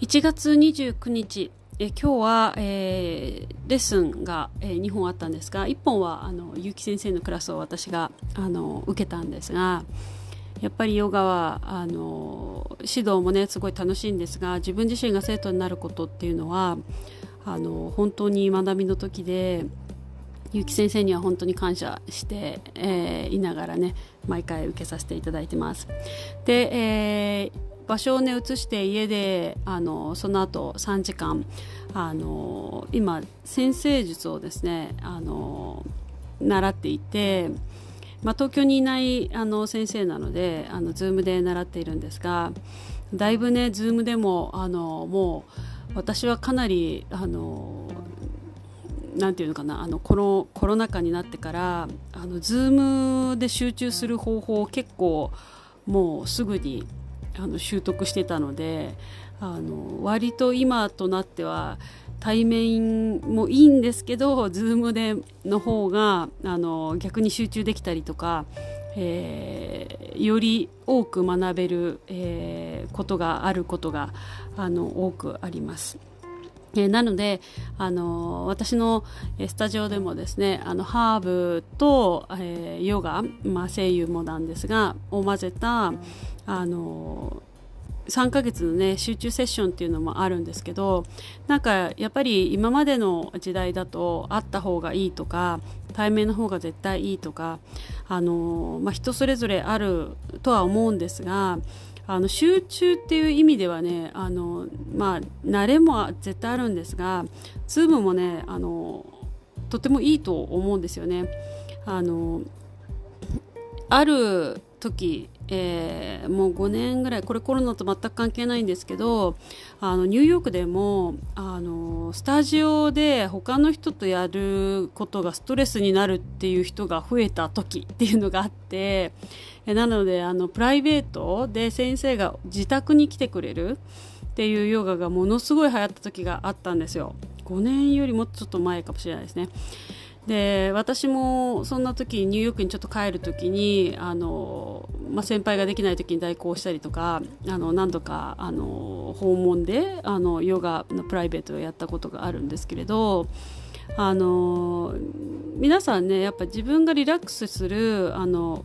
1月29日え今日は、えー、レッスンが、えー、2本あったんですが1本はあの結城先生のクラスを私があの受けたんですがやっぱりヨガはあの指導もねすごい楽しいんですが自分自身が生徒になることっていうのはあの本当に学びの時で結城先生には本当に感謝して、えー、いながらね毎回受けさせていただいてます。で、えー場所をね移して家であのその後3時間あの今先生術をですねあの習っていて、まあ、東京にいないあの先生なのであの Zoom で習っているんですがだいぶね Zoom でもあのもう私はかなりあのなんていうのかなあのこのコロナ禍になってからあの Zoom で集中する方法を結構もうすぐにあの習得してたのであの割と今となっては対面もいいんですけど Zoom での方があの逆に集中できたりとか、えー、より多く学べる、えー、ことがあることがあの多くあります。えー、なので、あの私のスタジオでもですねあのハーブと、えー、ヨガ、まあ、声優もなんですがを混ぜた、あの3ヶ月のね集中セッションっていうのもあるんですけどなんかやっぱり今までの時代だと会った方がいいとか対面の方が絶対いいとかあの、まあ、人それぞれあるとは思うんですがあの集中っていう意味ではねあの、まあ、慣れも絶対あるんですが Zoom もねあのとてもいいと思うんですよね。あのある時、えー、もう5年ぐらいこれコロナと全く関係ないんですけどあのニューヨークでもあのスタジオで他の人とやることがストレスになるっていう人が増えた時っていうのがあってなのであのプライベートで先生が自宅に来てくれるっていうヨガがものすごい流行った時があったんですよ。5年よりもちょっと前かもしれないですね。で私もそんな時ニューヨークにちょっと帰る時にあの、まあ、先輩ができない時に代行したりとかあの何度かあの訪問であのヨガのプライベートをやったことがあるんですけれどあの皆さんねやっぱ自分がリラックスするあの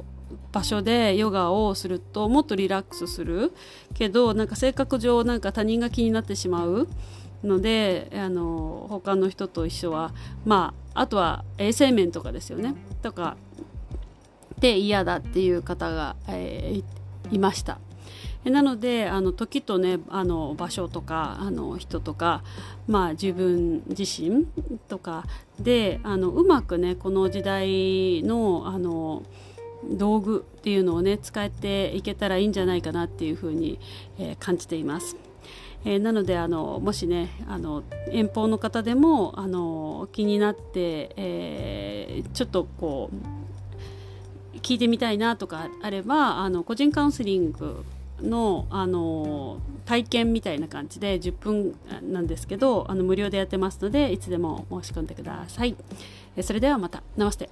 場所でヨガをするともっとリラックスする。けどなんか性格上なんか他人が気になってしまうのであの他の人と一緒はまああとは衛生面とかですよね。とかで嫌だっていう方が、えー、いました。なのであの時とねあの場所とかあの人とか、まあ、自分自身とかであのうまくねこの時代のあの道具っていうのをね使っていけたらいいんじゃないかなっていうふうに、えー、感じています。えー、なのであのもしねあの遠方の方でもあの気になって、えー、ちょっとこう聞いてみたいなとかあればあの個人カウンセリングのあの体験みたいな感じで10分なんですけどあの無料でやってますのでいつでも申し込んでください。それではまた。ナマステ